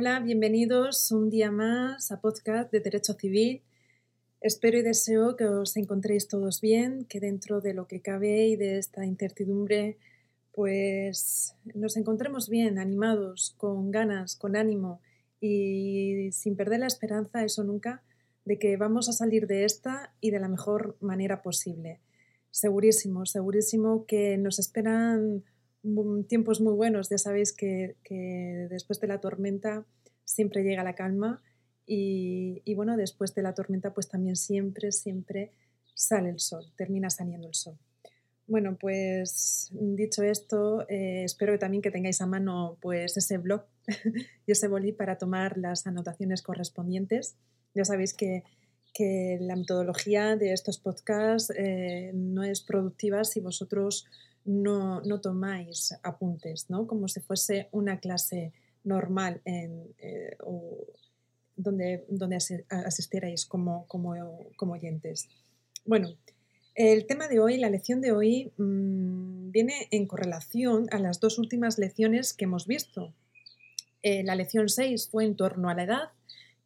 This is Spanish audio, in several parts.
Hola, bienvenidos un día más a podcast de Derecho Civil. Espero y deseo que os encontréis todos bien, que dentro de lo que cabe y de esta incertidumbre, pues nos encontremos bien, animados, con ganas, con ánimo y sin perder la esperanza, eso nunca, de que vamos a salir de esta y de la mejor manera posible. Segurísimo, segurísimo que nos esperan tiempos muy buenos. Ya sabéis que, después de la tormenta siempre llega la calma y, bueno, después de la tormenta pues también siempre, siempre sale el sol, termina saliendo el sol. Bueno, pues dicho esto, eh, espero que también que tengáis a mano pues ese blog y ese bolí para tomar las anotaciones correspondientes. Ya sabéis que, la metodología de estos podcasts eh, no es productiva si vosotros no, no tomáis apuntes, ¿no? Como si fuese una clase normal en, eh, donde, donde asistierais como, como, como, oyentes. Bueno, el tema de hoy, la lección de hoy, mm, viene en correlación a las dos últimas lecciones que hemos visto. Eh, la lección 6 fue en torno a la edad,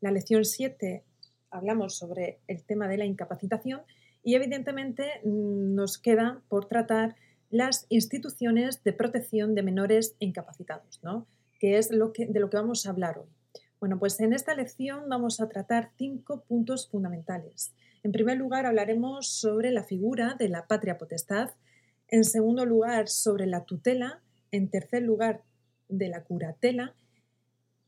la lección 7 hablamos sobre el tema de la incapacitación y evidentemente mm, nos queda por tratar las instituciones de protección de menores incapacitados, ¿no? que es de lo que vamos a hablar hoy. Bueno, pues en esta lección vamos a tratar cinco puntos fundamentales. En primer lugar, hablaremos sobre la figura de la patria potestad. En segundo lugar, sobre la tutela. En tercer lugar, de la curatela.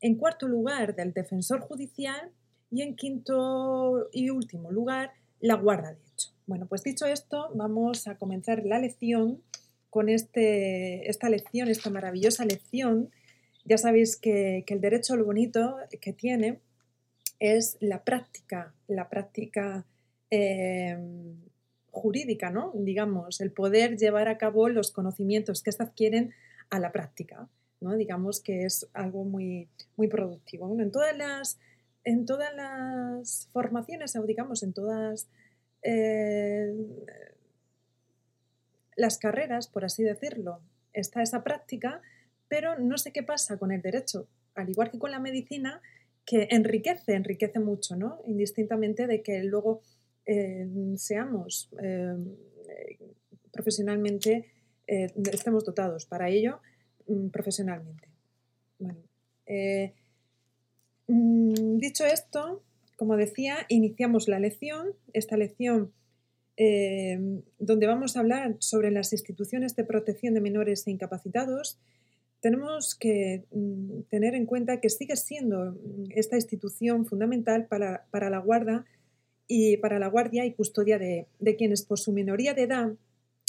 En cuarto lugar, del defensor judicial. Y en quinto y último lugar, la guarda de hecho. Bueno, pues dicho esto, vamos a comenzar la lección con este, esta lección, esta maravillosa lección. Ya sabéis que, el derecho lo bonito que tiene es la práctica, la práctica em, jurídica, ¿no? Digamos, el poder llevar a cabo los conocimientos que se adquieren a la práctica, ¿no? Digamos que es algo muy, muy productivo. en todas las, en todas las formaciones, o digamos, en todas eh, las carreras, por así decirlo, está esa práctica, pero no sé qué pasa con el derecho, al igual que con la medicina, que enriquece, enriquece mucho, ¿no? Indistintamente de que luego eh, seamos eh, profesionalmente, estemos dotados para ello mm, profesionalmente. Mm, dicho esto, como decía, iniciamos la lección. Esta lección eh, donde vamos a hablar sobre las instituciones de protección de menores e incapacitados, tenemos que mm, tener en cuenta que sigue siendo mm, esta institución fundamental para, la guarda y para la guardia y custodia de, de, quienes por su minoría de edad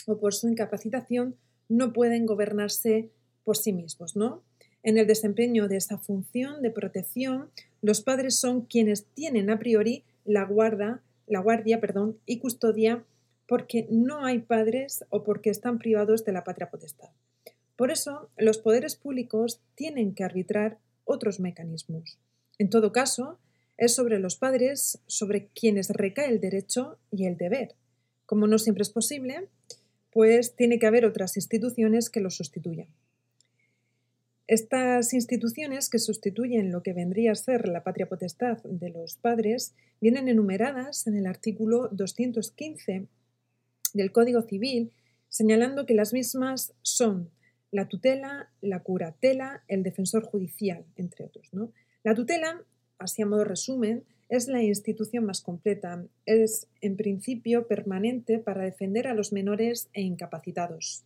o por su incapacitación no pueden gobernarse por sí mismos, ¿no? En el desempeño de esa función de protección, los padres son quienes tienen a priori la guarda, la guardia, perdón, y custodia porque no hay padres o porque están privados de la patria potestad. Por eso, los poderes públicos tienen que arbitrar otros mecanismos. En todo caso, es sobre los padres sobre quienes recae el derecho y el deber. Como no siempre es posible, pues tiene que haber otras instituciones que los sustituyan. Estas instituciones que sustituyen lo que vendría a ser la patria potestad de los padres vienen enumeradas en el artículo 215 del Código Civil, señalando que las mismas son la tutela, la curatela, el defensor judicial, entre otros. ¿no? La tutela, así a modo resumen, es la institución más completa. Es, en principio, permanente para defender a los menores e incapacitados.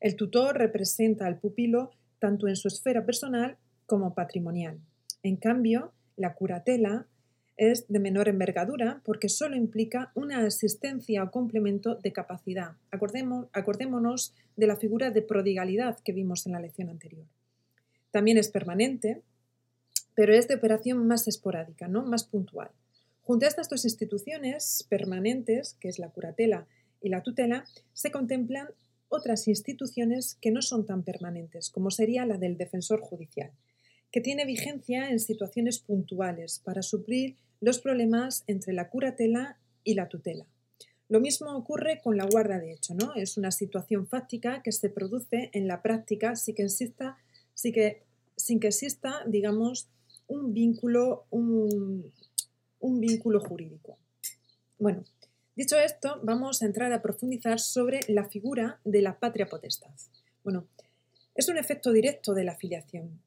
El tutor representa al pupilo tanto en su esfera personal como patrimonial. En cambio, la curatela es de menor envergadura porque solo implica una asistencia o complemento de capacidad. acordémonos de la figura de prodigalidad que vimos en la lección anterior. También es permanente, pero es de operación más esporádica, ¿no? más puntual. Junto a estas dos instituciones permanentes, que es la curatela y la tutela, se contemplan otras instituciones que no son tan permanentes, como sería la del defensor judicial, que tiene vigencia en situaciones puntuales para suplir los problemas entre la curatela y la tutela. Lo mismo ocurre con la guarda de hecho, ¿no? Es una situación fáctica que se produce en la práctica sin que exista, que, sin que exista digamos, un vínculo, un, un vínculo jurídico. Bueno, dicho esto, vamos a entrar a profundizar sobre la figura de la patria potestad. Bueno, es un efecto directo de la filiación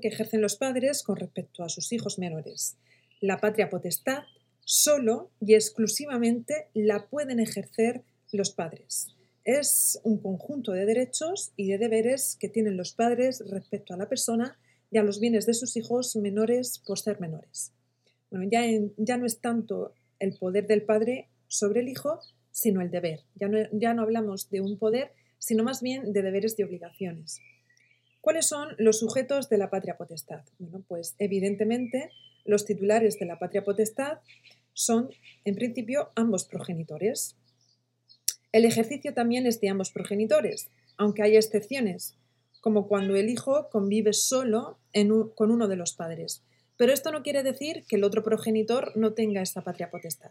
que ejercen los padres con respecto a sus hijos menores. La patria potestad solo y exclusivamente la pueden ejercer los padres. Es un conjunto de derechos y de deberes que tienen los padres respecto a la persona y a los bienes de sus hijos menores por ser menores. Bueno, ya, ya no es tanto el poder del padre sobre el hijo, sino el deber. Ya no, ya no hablamos de un poder, sino más bien de deberes y obligaciones. ¿Cuáles son los sujetos de la patria potestad? Pues evidentemente los titulares de la patria potestad son, en principio, ambos progenitores. El ejercicio también es de ambos progenitores, aunque hay excepciones, como cuando el hijo convive solo con uno de los padres. Pero esto no quiere decir que el otro progenitor no tenga esta patria potestad.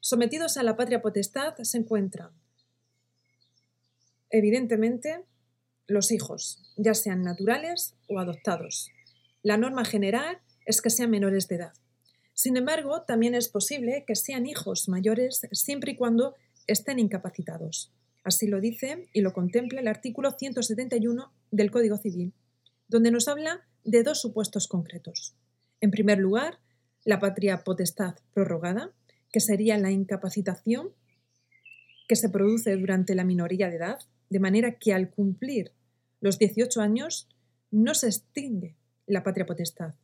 Sometidos a la patria potestad se encuentran, evidentemente, los hijos, ya sean naturales o adoptados. La norma general es que sean menores de edad. Sin embargo, también es posible que sean hijos mayores siempre y cuando estén incapacitados. Así lo dice y lo contempla el artículo 171 del Código Civil, donde nos habla de dos supuestos concretos. En primer lugar, la patria potestad prorrogada, que sería la incapacitación que se produce durante la minoría de edad, de manera que al cumplir los 18 años no se extingue la patria potestad,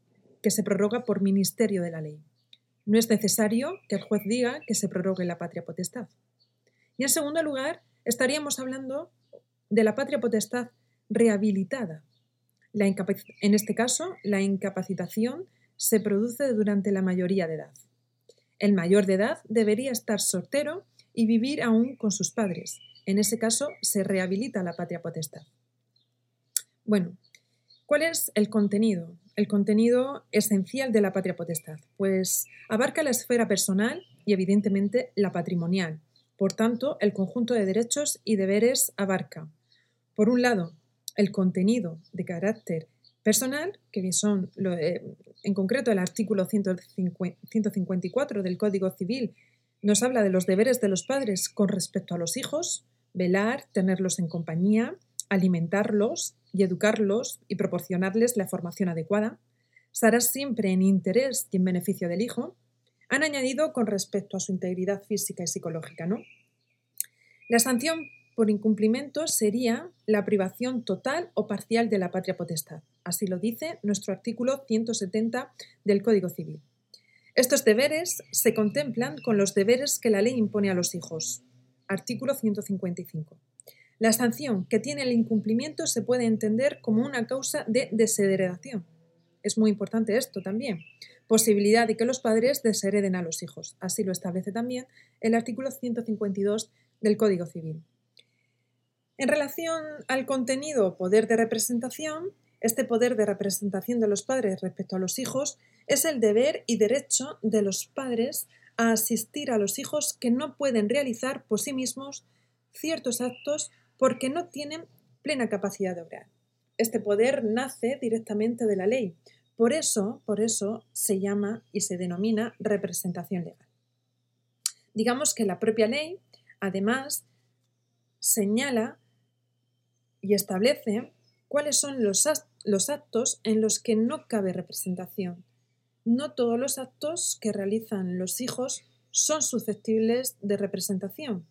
que se prorroga por ministerio de la ley. No es necesario que el juez diga que se prorrogue la patria potestad. Y en segundo lugar, estaríamos hablando de la patria potestad rehabilitada. en este caso, la incapacitación se produce durante la mayoría de edad. El mayor de edad debería estar soltero y vivir aún con sus padres. En ese caso, se rehabilita la patria potestad. Bueno, ¿cuál es el contenido? El contenido esencial de la patria potestad. Pues abarca la esfera personal y evidentemente la patrimonial. Por tanto, el conjunto de derechos y deberes abarca, por un lado, el contenido de carácter personal, que son eh, en concreto el artículo 154 del Código Civil, nos habla de los deberes de los padres con respecto a los hijos, velar, tenerlos en compañía, alimentarlos y educarlos y proporcionarles la formación adecuada, será siempre en interés y en beneficio del hijo, han añadido con respecto a su integridad física y psicológica, ¿no? La sanción por incumplimiento sería la privación total o parcial de la patria potestad. Así lo dice nuestro artículo 170 del Código Civil. Estos deberes se contemplan con los deberes que la ley impone a los hijos. Artículo 155. La sanción que tiene el incumplimiento se puede entender como una causa de desheredación. Es muy importante esto también. Posibilidad de que los padres deshereden a los hijos. Así lo establece también el artículo 152 del Código Civil. En relación al contenido o poder de representación, este poder de representación de los padres respecto a los hijos es el deber y derecho de los padres a asistir a los hijos que no pueden realizar por sí mismos ciertos actos porque no tienen plena capacidad de obrar. Este poder nace directamente de la ley. Por eso, por eso se llama y se denomina representación legal. Digamos que la propia ley, además, señala y establece cuáles son los, actos en los que no cabe representación. No todos los actos que realizan los hijos son susceptibles de representación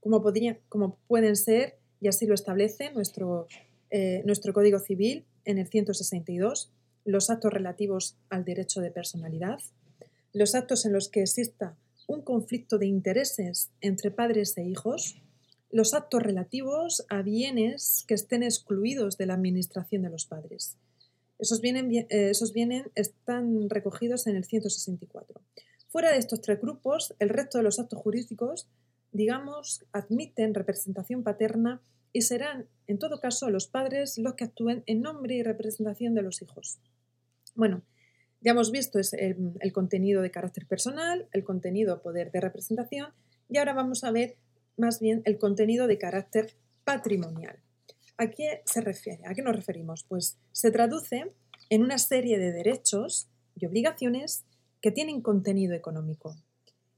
como, como pueden ser, y así lo establece nuestro, eh, nuestro Código Civil en el 162, los actos relativos al derecho de personalidad, los actos en los que exista un conflicto de intereses entre padres e hijos, los actos relativos a bienes que estén excluidos de la administración de los padres. Esos bienes, eh, esos están recogidos en el 164. Fuera de estos tres grupos, el resto de los actos jurídicos digamos, admiten representación paterna y serán, en todo caso, los padres los que actúen en nombre y representación de los hijos. Bueno, ya hemos visto el, el contenido de carácter personal, el contenido poder de representación y ahora vamos a ver más bien el contenido de carácter patrimonial. ¿A qué se refiere? ¿A qué nos referimos? Pues se traduce en una serie de derechos y obligaciones que tienen contenido económico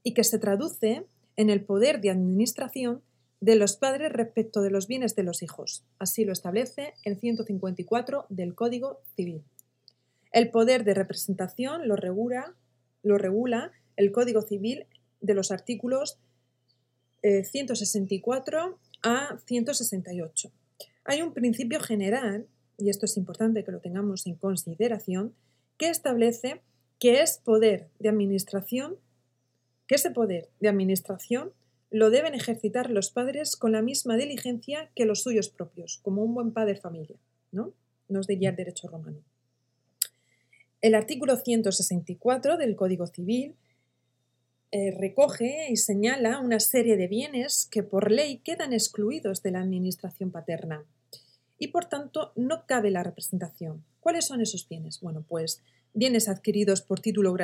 y que se traduce en el poder de administración de los padres respecto de los bienes de los hijos. Así lo establece el 154 del Código Civil. El poder de representación lo regula, lo regula el Código Civil de los artículos 164 eh, a 168. Hay un principio general, y esto es importante que lo tengamos en consideración, que establece que es poder de administración, que ese poder de administración lo deben ejercitar los padres con la misma diligencia que los suyos propios, como un buen padre familia, ¿no? Nos diría el derecho romano. El artículo 164 del Código Civil eh, recoge y señala una serie de bienes que por ley quedan excluidos de la administración paterna y por tanto no cabe la representación. ¿Cuáles son esos bienes? Bueno, pues bienes adquiridos por título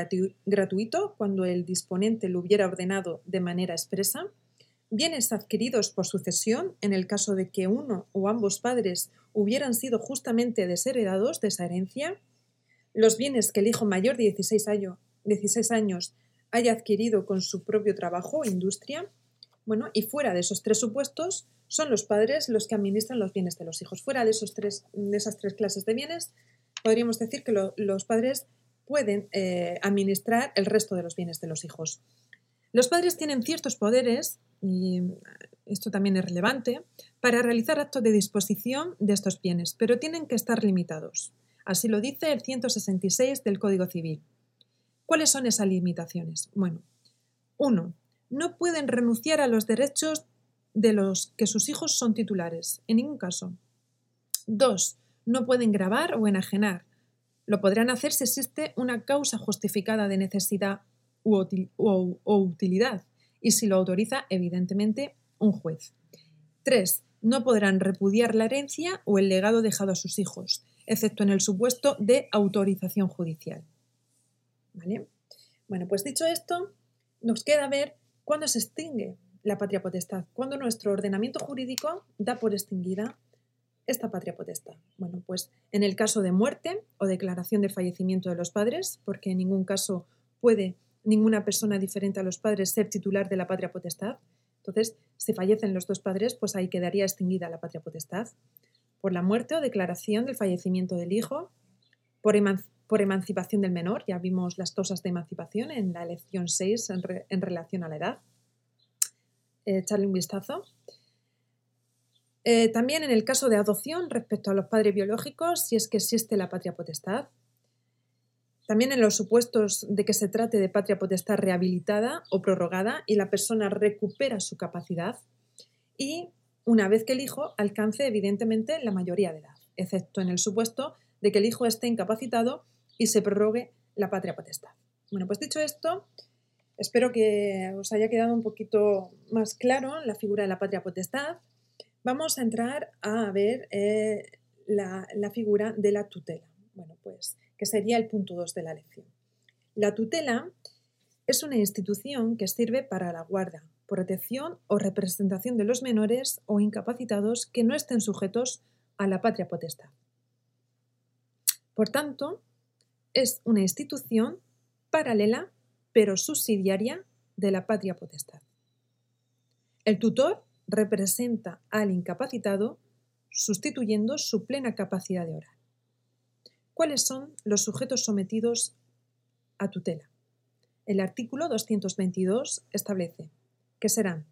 gratuito cuando el disponente lo hubiera ordenado de manera expresa, bienes adquiridos por sucesión en el caso de que uno o ambos padres hubieran sido justamente desheredados de esa herencia, los bienes que el hijo mayor de 16, 16 años haya adquirido con su propio trabajo o industria. Bueno, y fuera de esos tres supuestos, son los padres los que administran los bienes de los hijos. Fuera de, esos tres, de esas tres clases de bienes, podríamos decir que los padres pueden eh, administrar el resto de los bienes de los hijos. Los padres tienen ciertos poderes, y esto también es relevante, para realizar actos de disposición de estos bienes, pero tienen que estar limitados. Así lo dice el 166 del Código Civil. ¿Cuáles son esas limitaciones? Bueno, uno, no pueden renunciar a los derechos de los que sus hijos son titulares, en ningún caso. Dos, no pueden grabar o enajenar. Lo podrán hacer si existe una causa justificada de necesidad o utilidad y si lo autoriza, evidentemente, un juez. Tres, no podrán repudiar la herencia o el legado dejado a sus hijos, excepto en el supuesto de autorización judicial. Bueno, pues dicho esto, nos queda ver cuándo se extingue la patria potestad, cuándo nuestro ordenamiento jurídico da por extinguida esta patria potestad. Bueno, pues en el caso de muerte o declaración de fallecimiento de los padres, porque en ningún caso puede ninguna persona diferente a los padres ser titular de la patria potestad. Entonces, si fallecen los dos padres, pues ahí quedaría extinguida la patria potestad. Por la muerte o declaración del fallecimiento del hijo, por, por emancipación del menor, ya vimos las causas de emancipación en la lección 6 en, relación a la edad. Eh, echarle un vistazo. Eh, también en el caso de adopción respecto a los padres biológicos, si es que existe la patria potestad. También en los supuestos de que se trate de patria potestad rehabilitada o prorrogada y la persona recupera su capacidad. Y una vez que el hijo alcance, evidentemente, la mayoría de edad, excepto en el supuesto de que el hijo esté incapacitado y se prorrogue la patria potestad. Bueno, pues dicho esto, espero que os haya quedado un poquito más claro la figura de la patria potestad. Vamos a entrar a ver eh, la, la figura de la tutela. Bueno, pues que sería el punto 2 de la lección. La tutela es una institución que sirve para la guarda, protección o representación de los menores o incapacitados que no estén sujetos a la patria potestad. Por tanto, es una institución paralela pero subsidiaria de la patria potestad. El tutor representa al incapacitado sustituyendo su plena capacidad de orar. ¿Cuáles son los sujetos sometidos a tutela? El artículo 222 establece que serán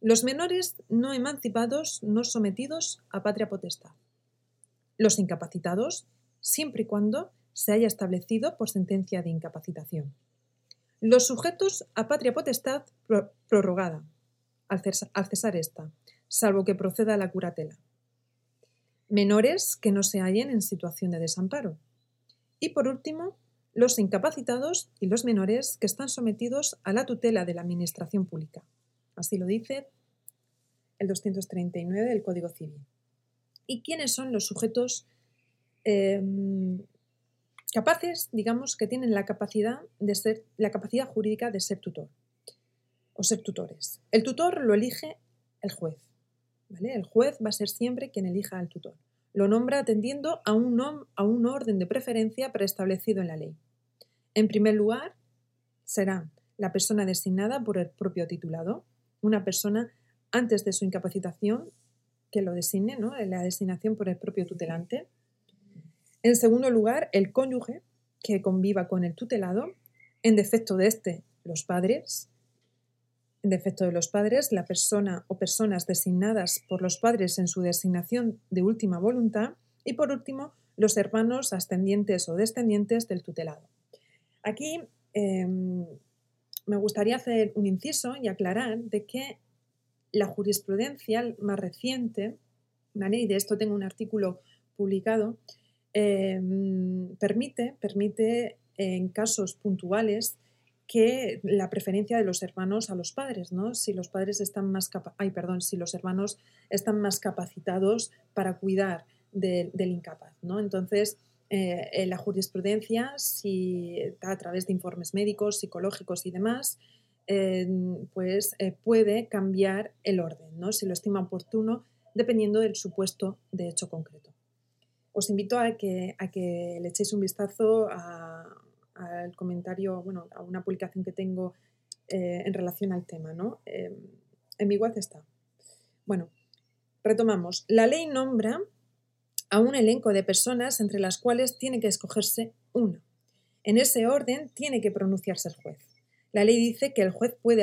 los menores no emancipados no sometidos a patria potestad, los incapacitados siempre y cuando se haya establecido por sentencia de incapacitación. Los sujetos a patria potestad prorrogada, al cesar, esta, salvo que proceda la curatela. Menores que no se hallen en situación de desamparo. Y por último, los incapacitados y los menores que están sometidos a la tutela de la Administración Pública. Así lo dice el 239 del Código Civil. ¿Y quiénes son los sujetos em, capaces, digamos, que tienen la capacidad de ser, la capacidad jurídica de ser tutor o ser tutores. El tutor lo elige el juez, El juez va a ser siempre quien elija al tutor. Lo nombra atendiendo a un, a un orden de preferencia preestablecido en la ley. En primer lugar, será la persona designada por el propio titulado, una persona antes de su incapacitación que lo designe, ¿no? la designación por el propio tutelante. En segundo lugar, el cónyuge que conviva con el tutelado. En defecto de este, los padres. En defecto de los padres, la persona o personas designadas por los padres en su designación de última voluntad. Y por último, los hermanos ascendientes o descendientes del tutelado. Aquí em, me gustaría hacer un inciso y aclarar de que la jurisprudencia más reciente, y de esto tengo un artículo publicado, em, permite, permite en casos puntuales que la preferencia de los hermanos a los padres, ¿no? Si los padres están más ay, perdón, si los hermanos están más capacitados para cuidar del incapaz, ¿no? Entonces, eh, en la jurisprudencia, si a través de informes médicos, psicológicos y demás, eh, pues eh, puede cambiar el orden, ¿no? si lo estima oportuno, dependiendo del supuesto de hecho concreto. Os invito a que, a que le echéis un vistazo al comentario, bueno, a una publicación que tengo en relación al tema. ¿no? en mi web está. Bueno, retomamos. La ley nombra a un elenco de personas entre las cuales tiene que escogerse una. En ese orden tiene que pronunciarse el juez. La ley dice que el juez puede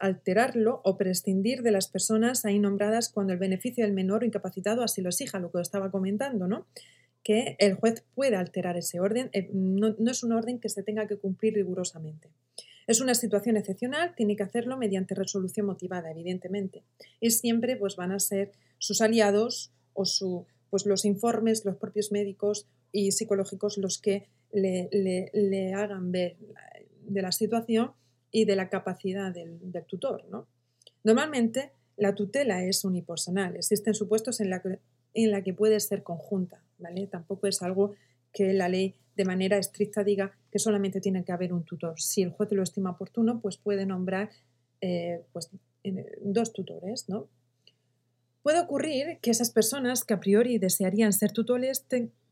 alterarlo o prescindir de las personas ahí nombradas cuando el beneficio del menor o incapacitado así lo exija, lo que estaba comentando, ¿no? Que el juez puede alterar ese orden, eh, no, no es un orden que se tenga que cumplir rigurosamente. Es una situación excepcional, tiene que hacerlo mediante resolución motivada, evidentemente. Y siempre pues, van a ser sus aliados o su, pues los informes, los propios médicos y psicológicos los que le, hagan ver de la situación y de la capacidad del, tutor. ¿no? Normalmente la tutela es unipersonal, existen supuestos en la, que, en la que puede ser conjunta, ¿vale? Tampoco es algo que la ley de manera estricta diga que solamente tiene que haber un tutor. Si el juez lo estima oportuno, pues puede nombrar eh, pues, dos tutores, ¿no? Puede ocurrir que esas personas que a priori desearían ser tutores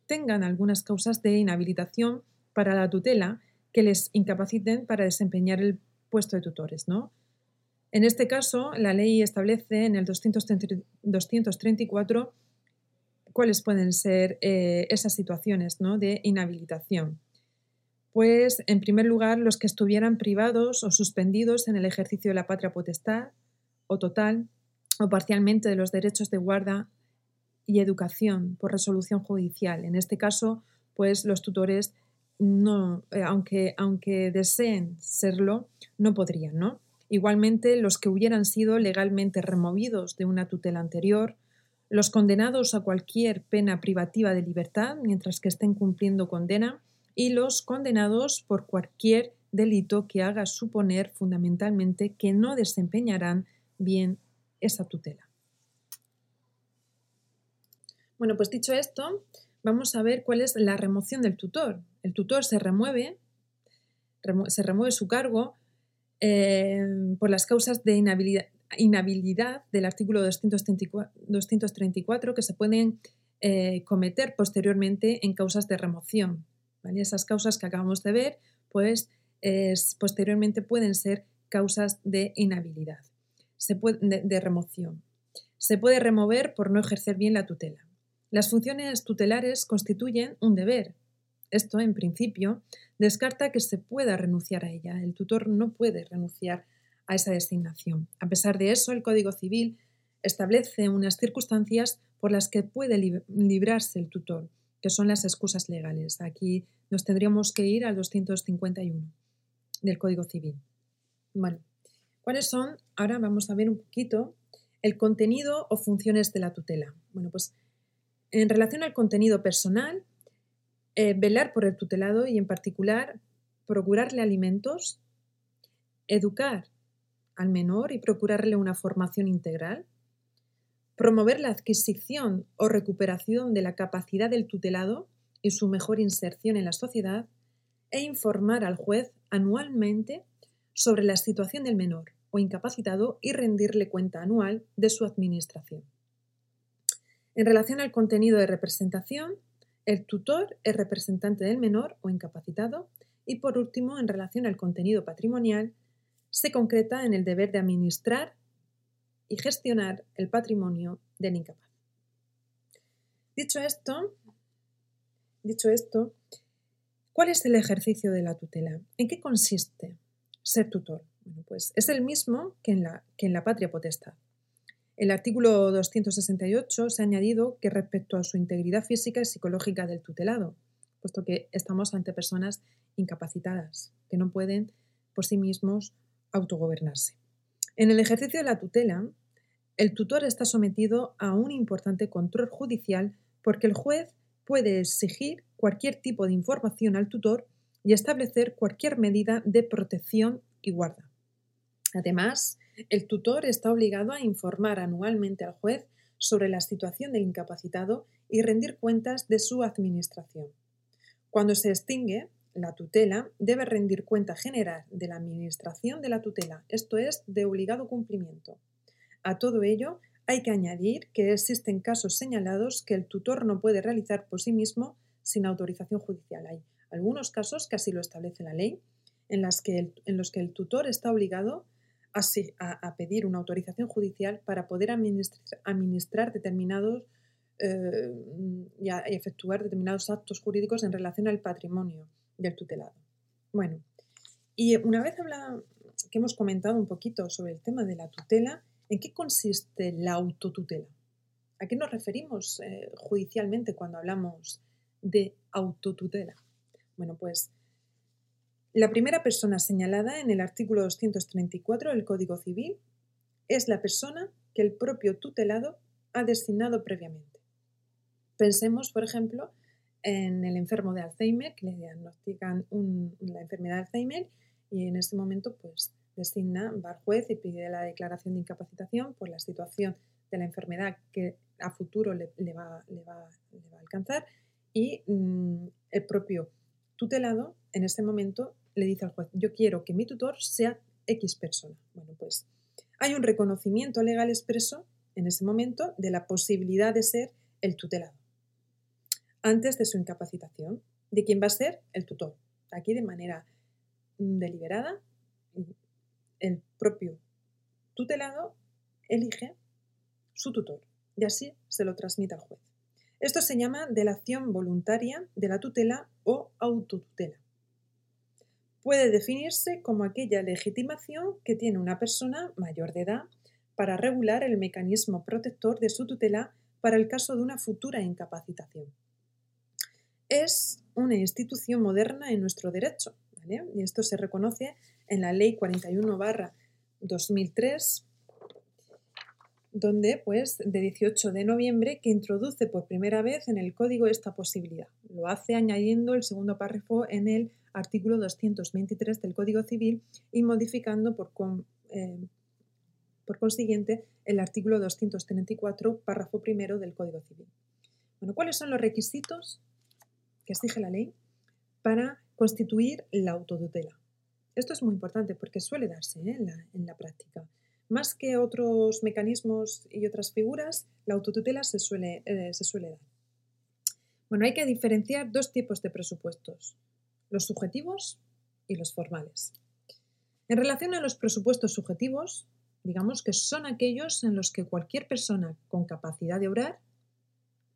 tengan algunas causas de inhabilitación para la tutela que les incapaciten para desempeñar el puesto de tutores. ¿no? En este caso, la ley establece en el 234 cuáles pueden ser eh, esas situaciones ¿no? de inhabilitación. Pues, en primer lugar, los que estuvieran privados o suspendidos en el ejercicio de la patria potestad o total o parcialmente de los derechos de guarda y educación por resolución judicial. En este caso, pues los tutores no, eh, aunque, aunque deseen serlo, no podrían, ¿no? Igualmente, los que hubieran sido legalmente removidos de una tutela anterior, los condenados a cualquier pena privativa de libertad mientras que estén cumpliendo condena y los condenados por cualquier delito que haga suponer fundamentalmente que no desempeñarán bien esa tutela. Bueno, pues dicho esto, vamos a ver cuál es la remoción del tutor. El tutor se remueve, se remueve su cargo eh, por las causas de inhabilidad, del artículo 234, que se pueden eh, cometer posteriormente en causas de remoción. Esas causas que acabamos de ver, pues posteriormente pueden ser causas de inhabilidad de, remoción. Se puede remover por no ejercer bien la tutela. Las funciones tutelares constituyen un deber. Esto, en principio, descarta que se pueda renunciar a ella. El tutor no puede renunciar a esa designación. A pesar de eso, el Código Civil establece unas circunstancias por las que puede librarse el tutor, que son las excusas legales. Aquí nos tendríamos que ir al 251 del Código Civil. Bueno, ¿Cuáles son? Ahora vamos a ver un poquito el contenido o funciones de la tutela. Bueno, pues en relación al contenido personal, eh, velar por el tutelado y en particular procurarle alimentos, educar al menor y procurarle una formación integral, promover la adquisición o recuperación de la capacidad del tutelado y su mejor inserción en la sociedad, e informar al juez anualmente sobre la situación del menor, o incapacitado y rendirle cuenta anual de su administración. En relación al contenido de representación, el tutor es representante del menor o incapacitado y por último, en relación al contenido patrimonial, se concreta en el deber de administrar y gestionar el patrimonio del incapaz. Dicho esto, dicho esto, ¿cuál es el ejercicio de la tutela? ¿En qué consiste ser tutor? Pues es el mismo que en la, que en la patria potestad. El artículo 268 se ha añadido que respecto a su integridad física y psicológica del tutelado, puesto que estamos ante personas incapacitadas, que no pueden por sí mismos autogobernarse. En el ejercicio de la tutela, el tutor está sometido a un importante control judicial porque el juez puede exigir cualquier tipo de información al tutor y establecer cualquier medida de protección y guarda. Además, el tutor está obligado a informar anualmente al juez sobre la situación del incapacitado y rendir cuentas de su administración. Cuando se extingue la tutela, debe rendir cuenta general de la administración de la tutela, esto es, de obligado cumplimiento. A todo ello, hay que añadir que existen casos señalados que el tutor no puede realizar por sí mismo sin autorización judicial. Hay algunos casos que así lo establece la ley, en, en los que el tutor está obligado a, pedir una autorización judicial para poder administrar, determinados eh, y, efectuar determinados actos jurídicos en relación al patrimonio del tutelado. Bueno, y una vez que hemos comentado un poquito sobre el tema de la tutela, ¿En qué consiste la autotutela? ¿A qué nos referimos eh, judicialmente cuando hablamos de autotutela? Bueno, pues la primera persona señalada en el artículo 234 del Código Civil es la persona que el propio tutelado ha designado previamente. Pensemos, por ejemplo, en el enfermo de Alzheimer, que le diagnostican la enfermedad de Alzheimer y en este momento pues designa, va al juez y pide la declaración de incapacitación por la situación de la enfermedad que a futuro le, va, a alcanzar y mm, el propio tutelado en ese momento le dice al juez, yo quiero que mi tutor sea X persona. Bueno, pues hay un reconocimiento legal expreso en ese momento de la posibilidad de ser el tutelado antes de su incapacitación. ¿De quién va a ser? El tutor. Aquí de manera mm, deliberada el propio tutelado elige su tutor y así se lo transmite al juez. Esto se llama delación voluntaria de la tutela o autotutela. Puede definirse como aquella legitimación que tiene una persona mayor de edad para regular el mecanismo protector de su tutela para el caso de una futura incapacitación. Es una institución moderna en nuestro derecho, y esto se reconoce en la Ley 41 2003, donde, pues, de 18 de noviembre, que introduce por primera vez en el código esta posibilidad. Lo hace añadiendo el segundo párrafo en el artículo 223 del Código Civil y modificando por, eh, por consiguiente el artículo 234, párrafo primero del Código Civil. Bueno, ¿cuáles son los requisitos que exige la ley para constituir la autotutela? Esto es muy importante porque suele darse ¿eh? en, la, práctica. Más que otros mecanismos y otras figuras, la autotutela se suele, eh, se suele dar. Bueno, hay que diferenciar dos tipos de presupuestos, los subjetivos y los formales. En relación a los presupuestos subjetivos, digamos que son aquellos en los que cualquier persona con capacidad de obrar,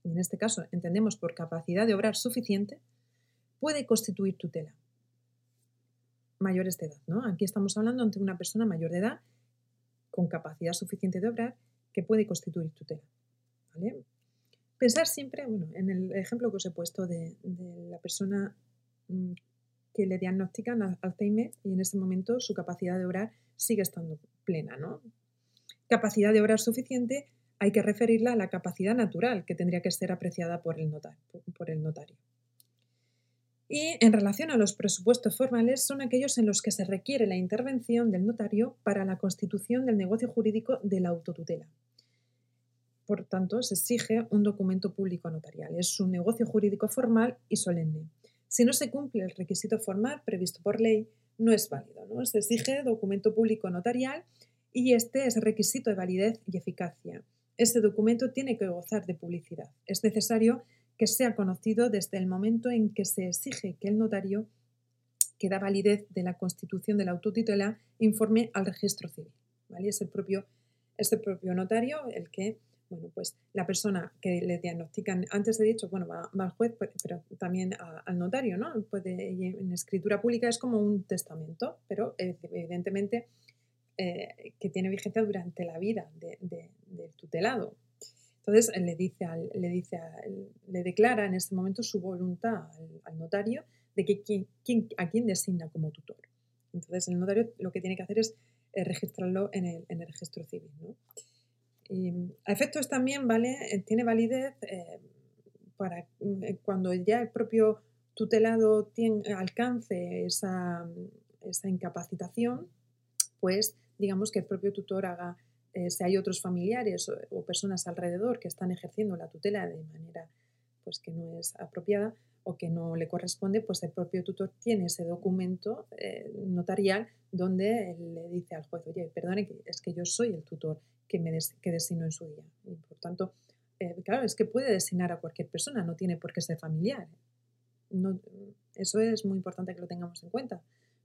en este caso entendemos por capacidad de obrar suficiente, puede constituir tutela mayores de edad. ¿no? Aquí estamos hablando ante una persona mayor de edad con capacidad suficiente de obrar que puede constituir tutela. Pensar siempre, bueno, en el ejemplo que os he puesto de, la persona que le diagnostican Alzheimer y en ese momento su capacidad de obrar sigue estando plena. ¿no? Capacidad de obrar suficiente hay que referirla a la capacidad natural que tendría que ser apreciada por el notario. Y en relación a los presupuestos formales, son aquellos en los que se requiere la intervención del notario para la constitución del negocio jurídico de la autotutela. Por tanto, se exige un documento público notarial. Es un negocio jurídico formal y solemne. Si no se cumple el requisito formal previsto por ley, no es válido. ¿no? Se exige documento público notarial y este es requisito de validez y eficacia. Este documento tiene que gozar de publicidad. Es necesario que sea conocido desde el momento en que se exige que el notario que da validez de la constitución de la autotutela informe al registro civil. ¿vale? Es, el propio, es el propio notario el que bueno, pues la persona que le diagnostican, antes he dicho, bueno, va, al juez, pero también al notario, ¿no? Puede, en escritura pública es como un testamento, pero evidentemente eh, que tiene vigencia durante la vida del tutelado. Entonces le dice, le, dice le declara en este momento su voluntad al, notario de que quién, a quién designa como tutor. Entonces el notario lo que tiene que hacer es eh, registrarlo en el, registro civil. A efectos también vale, eh, tiene validez eh, para mm, eh, cuando ya el propio tutelado tiene, alcance esa, incapacitación, pues digamos que el propio tutor haga, si hay otros familiares o, personas alrededor que están ejerciendo la tutela de manera pues, que no es apropiada o que no le corresponde, pues el propio tutor tiene ese documento notarial donde le dice al juez, oye, perdone, es que yo soy el tutor que, me que designó en su día. Por tanto, eh, claro, es que puede designar a cualquier persona, no tiene por qué ser familiar. No, eso es muy importante que lo tengamos en cuenta.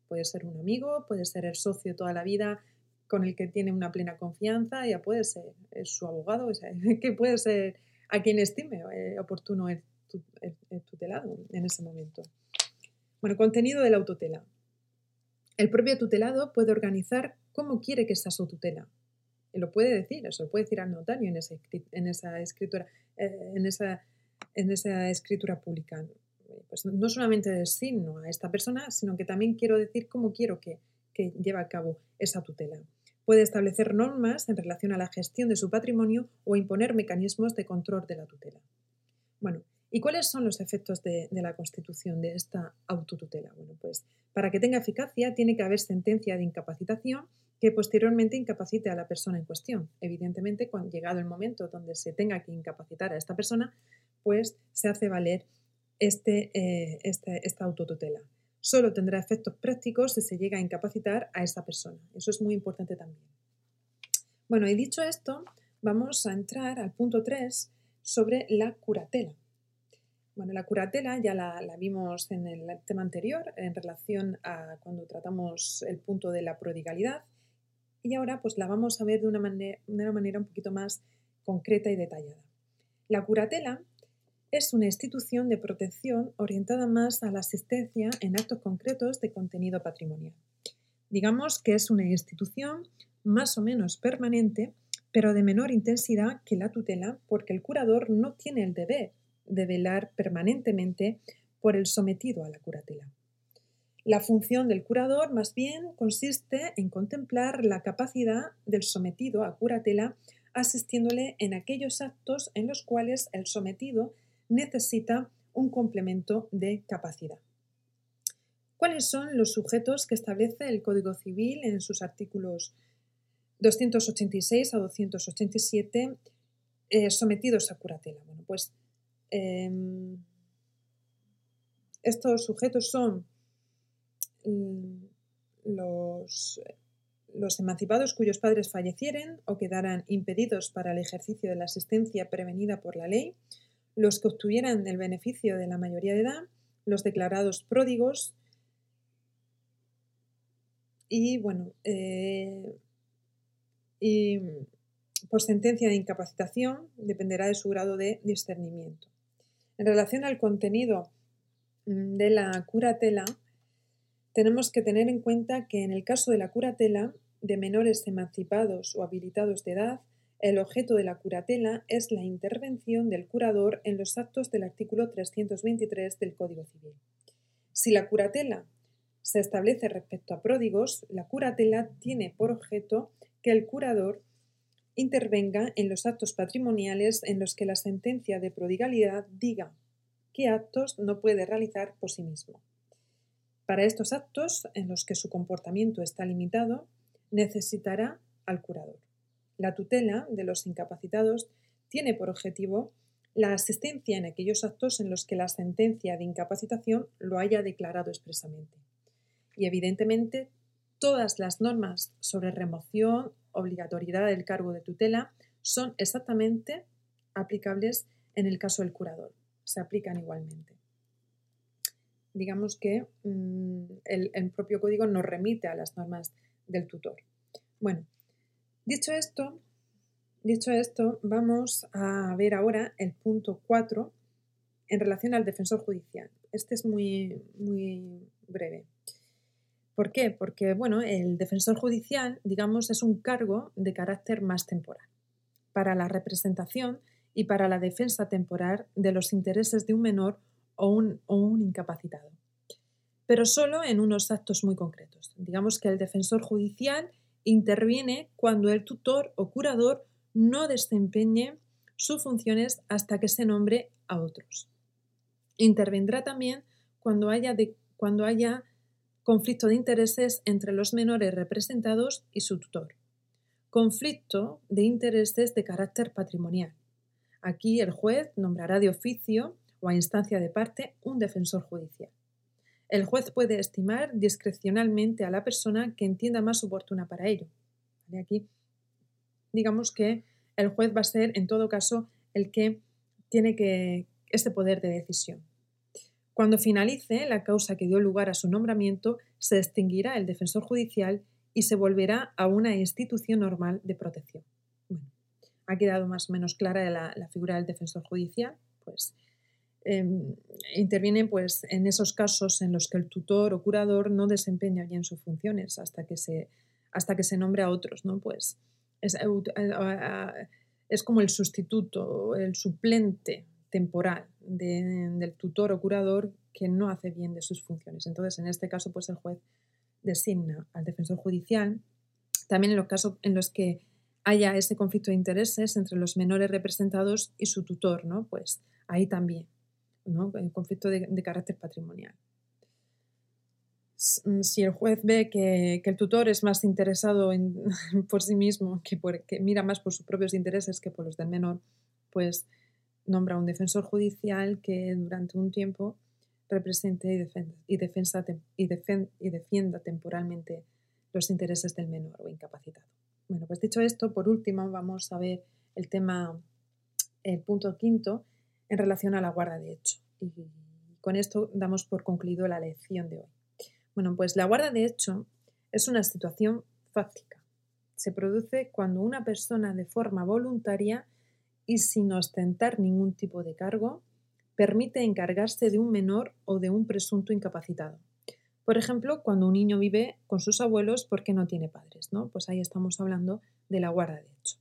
Puede ser un amigo, puede ser el socio toda la vida con el que tiene una plena confianza, ya puede ser su abogado, que puede ser a quien estime eh, oportuno el, tutelado en ese momento. Bueno, contenido de la autotela. El propio tutelado puede organizar cómo quiere que sea su tutela lo puede decir, eso lo puede decir al notario en, en esa escritura, eh, en, esa, en esa escritura pública. Pues no solamente designo a esta persona, sino que también quiero decir cómo quiero que, que lleve a cabo esa tutela. Puede establecer normas en relación a la gestión de su patrimonio o imponer mecanismos de control de la tutela. Bueno, ¿y cuáles son los efectos de, la constitución de esta autotutela? Bueno, pues para que tenga eficacia tiene que haber sentencia de incapacitación que posteriormente incapacite a la persona en cuestión. Evidentemente, cuando llegado el momento donde se tenga que incapacitar a esta persona, pues se hace valer este, eh, este, esta autotutela. Solo tendrá efectos prácticos si se llega a incapacitar a esa persona. Eso es muy importante también. Bueno, y dicho esto, vamos a entrar al punto 3 sobre la curatela. Bueno, la curatela ya la, vimos en el tema anterior en relación a cuando tratamos el punto de la prodigalidad y ahora pues la vamos a ver de una manera, una manera un poquito más concreta y detallada. La curatela es una institución de protección orientada más a la asistencia en actos concretos de contenido patrimonial. Digamos que es una institución más o menos permanente, pero de menor intensidad que la tutela, porque el curador no tiene el deber de velar permanentemente por el sometido a la curatela. La función del curador más bien consiste en contemplar la capacidad del sometido a curatela asistiéndole en aquellos actos en los cuales el sometido necesita un complemento de capacidad. ¿Cuáles son los sujetos que establece el Código Civil en sus artículos 286 a 287 eh, sometidos a curatela? Bueno, pues em, estos sujetos son Mm, los, los emancipados cuyos padres fallecieren o quedaran impedidos para el ejercicio de la asistencia prevenida por la ley, los que obtuvieran el beneficio de la mayoría de edad, los declarados pródigos y, bueno, eh, y por sentencia de incapacitación dependerá de su grado de discernimiento. En relación al contenido mm, de la curatela, tenemos que tener en cuenta que en el caso de la curatela de menores emancipados o habilitados de edad, el objeto de la curatela es la intervención del curador en los actos del artículo 323 del Código Civil. Si la curatela se establece respecto a pródigos, la curatela tiene por objeto que el curador intervenga en los actos patrimoniales en los que la sentencia de prodigalidad diga qué actos no puede realizar por sí mismo. Para estos actos, en los que su comportamiento está limitado, necesitará al curador. La tutela de los incapacitados tiene por objetivo la asistencia en aquellos actos en los que la sentencia de incapacitación lo haya declarado expresamente. Y evidentemente todas las normas sobre remoción, obligatoriedad del cargo de tutela son exactamente aplicables en el caso del curador. Se aplican igualmente. Digamos que mm, el, propio código nos remite a las normas del tutor. Bueno, dicho esto, dicho esto, vamos a ver ahora el punto 4 en relación al defensor judicial. Este es muy, muy breve. ¿Por qué? Porque bueno, el defensor judicial, digamos, es un cargo de carácter más temporal para la representación y para la defensa temporal de los intereses de un menor o un, incapacitado, pero solo en unos actos muy concretos. Digamos que el defensor judicial interviene cuando el tutor o curador no desempeñe sus funciones hasta que se nombre a otros. Intervendrá también cuando haya, cuando haya conflicto de intereses entre los menores representados y su tutor. Conflicto de intereses de carácter patrimonial. Aquí el juez nombrará de oficio o a instancia de parte un defensor judicial. El juez puede estimar discrecionalmente a la persona que entienda más oportuna para ello. Aquí digamos que el juez va a ser en todo caso el que tiene que este poder de decisión. Cuando finalice la causa que dio lugar a su nombramiento, se extinguirá el defensor judicial y se volverá a una institución normal de protección. ha quedado más o menos clara la, figura del defensor judicial, pues interviene pues, en esos casos en los que el tutor o curador no desempeña bien sus funciones hasta que se, hasta que se nombre a otros, ¿no? Pues es, es como el sustituto, el suplente temporal del tutor o curador que no hace bien de sus funciones. Entonces, en este caso, pues el juez designa al defensor judicial. También en los casos en los que haya ese conflicto de intereses entre los menores representados y su tutor, ¿no? Pues ahí también, ¿no? El conflicto de, carácter patrimonial. Mm, si el juez ve que, el tutor es más interesado por sí mismo, que mira más por sus propios intereses que por los del menor, pues nombra un defensor judicial que durante un tiempo represente y, defensa, y, defienda temporalmente los intereses del menor o incapacitado. Bueno, pues dicho esto, por último vamos a ver el tema, el punto quinto, en relación a la guarda de hecho. Y con esto damos por concluido la lección de hoy. Bueno, pues la guarda de hecho es una situación fáctica. Se produce cuando una persona de forma voluntaria y sin ostentar ningún tipo de cargo, permite encargarse de un menor o de un presunto incapacitado. Por ejemplo, cuando un niño vive con sus abuelos porque no tiene padres, ¿no? Pues ahí estamos hablando de la guarda de hecho.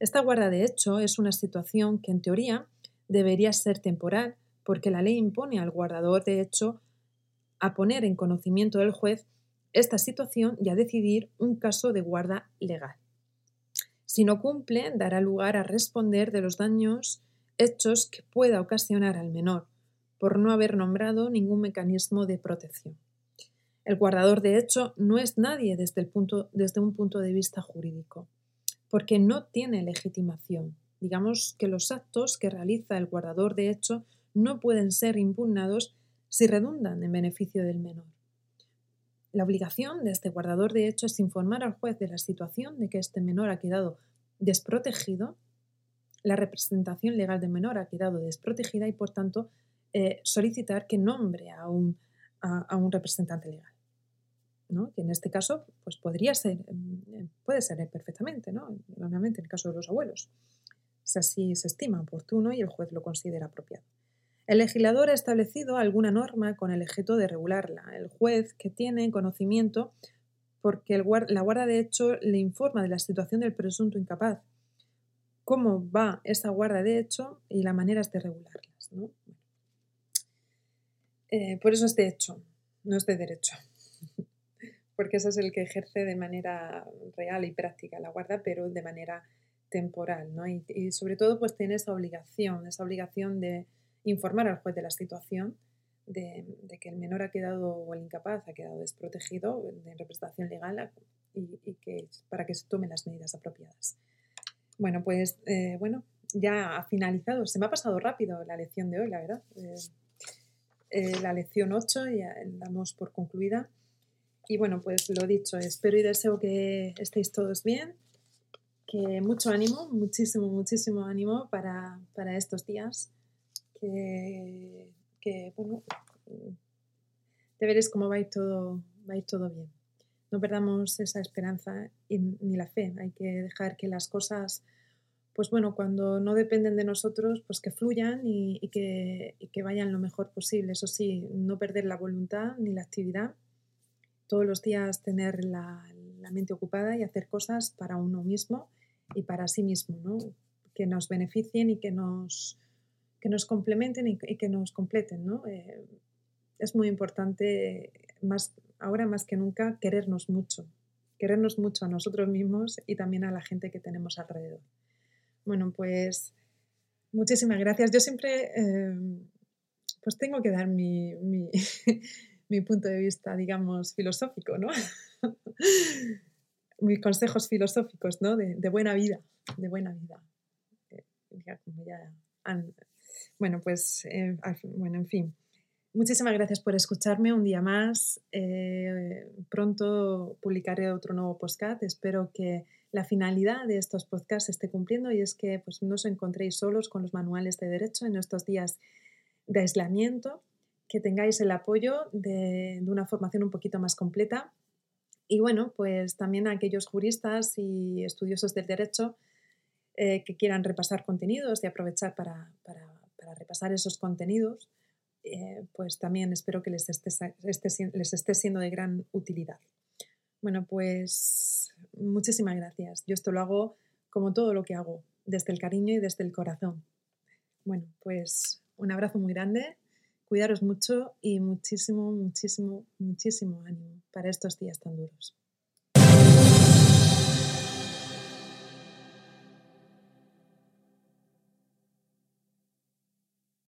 Esta guarda de hecho es una situación que en teoría debería ser temporal porque la ley impone al guardador de hecho a poner en conocimiento del juez esta situación y a decidir un caso de guarda legal. Si no cumple, dará lugar a responder de los daños hechos que pueda ocasionar al menor, por no haber nombrado ningún mecanismo de protección. El guardador de hecho no es nadie desde, el punto, desde un punto de vista jurídico, porque no tiene legitimación. Digamos que los actos que realiza el guardador de hecho no pueden ser impugnados si redundan en beneficio del menor. La obligación de este guardador de hecho es informar al juez de la situación de que este menor ha quedado desprotegido, la representación legal del menor ha quedado desprotegida y, por tanto, eh, solicitar que nombre a un, a, un representante legal. ¿no? En este caso pues podría ser, mm, puede ser perfectamente, ¿no? normalmente en el caso de los abuelos. Si así se estima oportuno y el juez lo considera apropiado. El legislador ha establecido alguna norma con el objeto de regularla. El juez que tiene conocimiento porque la guarda de hecho le informa de la situación del presunto incapaz, cómo va esa guarda de hecho y las maneras de regularlas. Eh, por eso es de hecho, no es de derecho, porque ese es el que ejerce de manera real y práctica la guarda, pero de manera temporal. Y, y sobre todo pues tiene esa obligación, esa obligación de informar al juez de la situación, de, que el menor ha quedado o el incapaz ha quedado desprotegido de representación legal y, que, para que se tomen las medidas apropiadas. Bueno, pues eh, bueno, ya ha finalizado. Se me ha pasado rápido la lección de hoy, la verdad. Eh, eh, la lección 8 ya damos por concluida. y bueno, pues lo dicho, espero y deseo que estéis todos bien, que mucho ánimo, muchísimo, muchísimo ánimo para, para estos días, que, que bueno, ya veréis cómo va a ir todo, va a ir todo bien. No perdamos esa esperanza ni la fe, hay que dejar que las cosas pues bueno, cuando no dependen de nosotros, pues que fluyan y, que, que, vayan lo mejor posible. Eso sí, no perder la voluntad ni la actividad. Todos los días tener la, mente ocupada y hacer cosas para uno mismo y para sí mismo, ¿no? que nos beneficien y que nos, que nos complementen y, que nos completen. ¿no? Eh, es muy importante, más, ahora más que nunca, querernos mucho, querernos mucho a nosotros mismos y también a la gente que tenemos alrededor. Bueno, pues muchísimas gracias. Yo siempre em, pues tengo que dar mi, mi, punto de vista, digamos, filosófico, ¿no? Mis consejos filosóficos, ¿no? De, buena vida, de buena vida. Eh, bueno, pues, eh, bueno, en fin. Muchísimas gracias por escucharme un día más. Eh, pronto publicaré otro nuevo podcast. Espero que la finalidad de estos podcasts se esté cumpliendo y es que pues, no os encontréis solos con los manuales de derecho en estos días de aislamiento, que tengáis el apoyo de, una formación un poquito más completa. Y bueno, pues también a aquellos juristas y estudiosos del derecho eh, que quieran repasar contenidos y aprovechar para, repasar esos contenidos, eh, pues también espero que les les esté siendo de gran utilidad. Bueno, pues muchísimas gracias. Yo esto lo hago como todo lo que hago, desde el cariño y desde el corazón. Bueno, pues un abrazo muy grande, cuidaros mucho y muchísimo, muchísimo, muchísimo ánimo para estos días tan duros.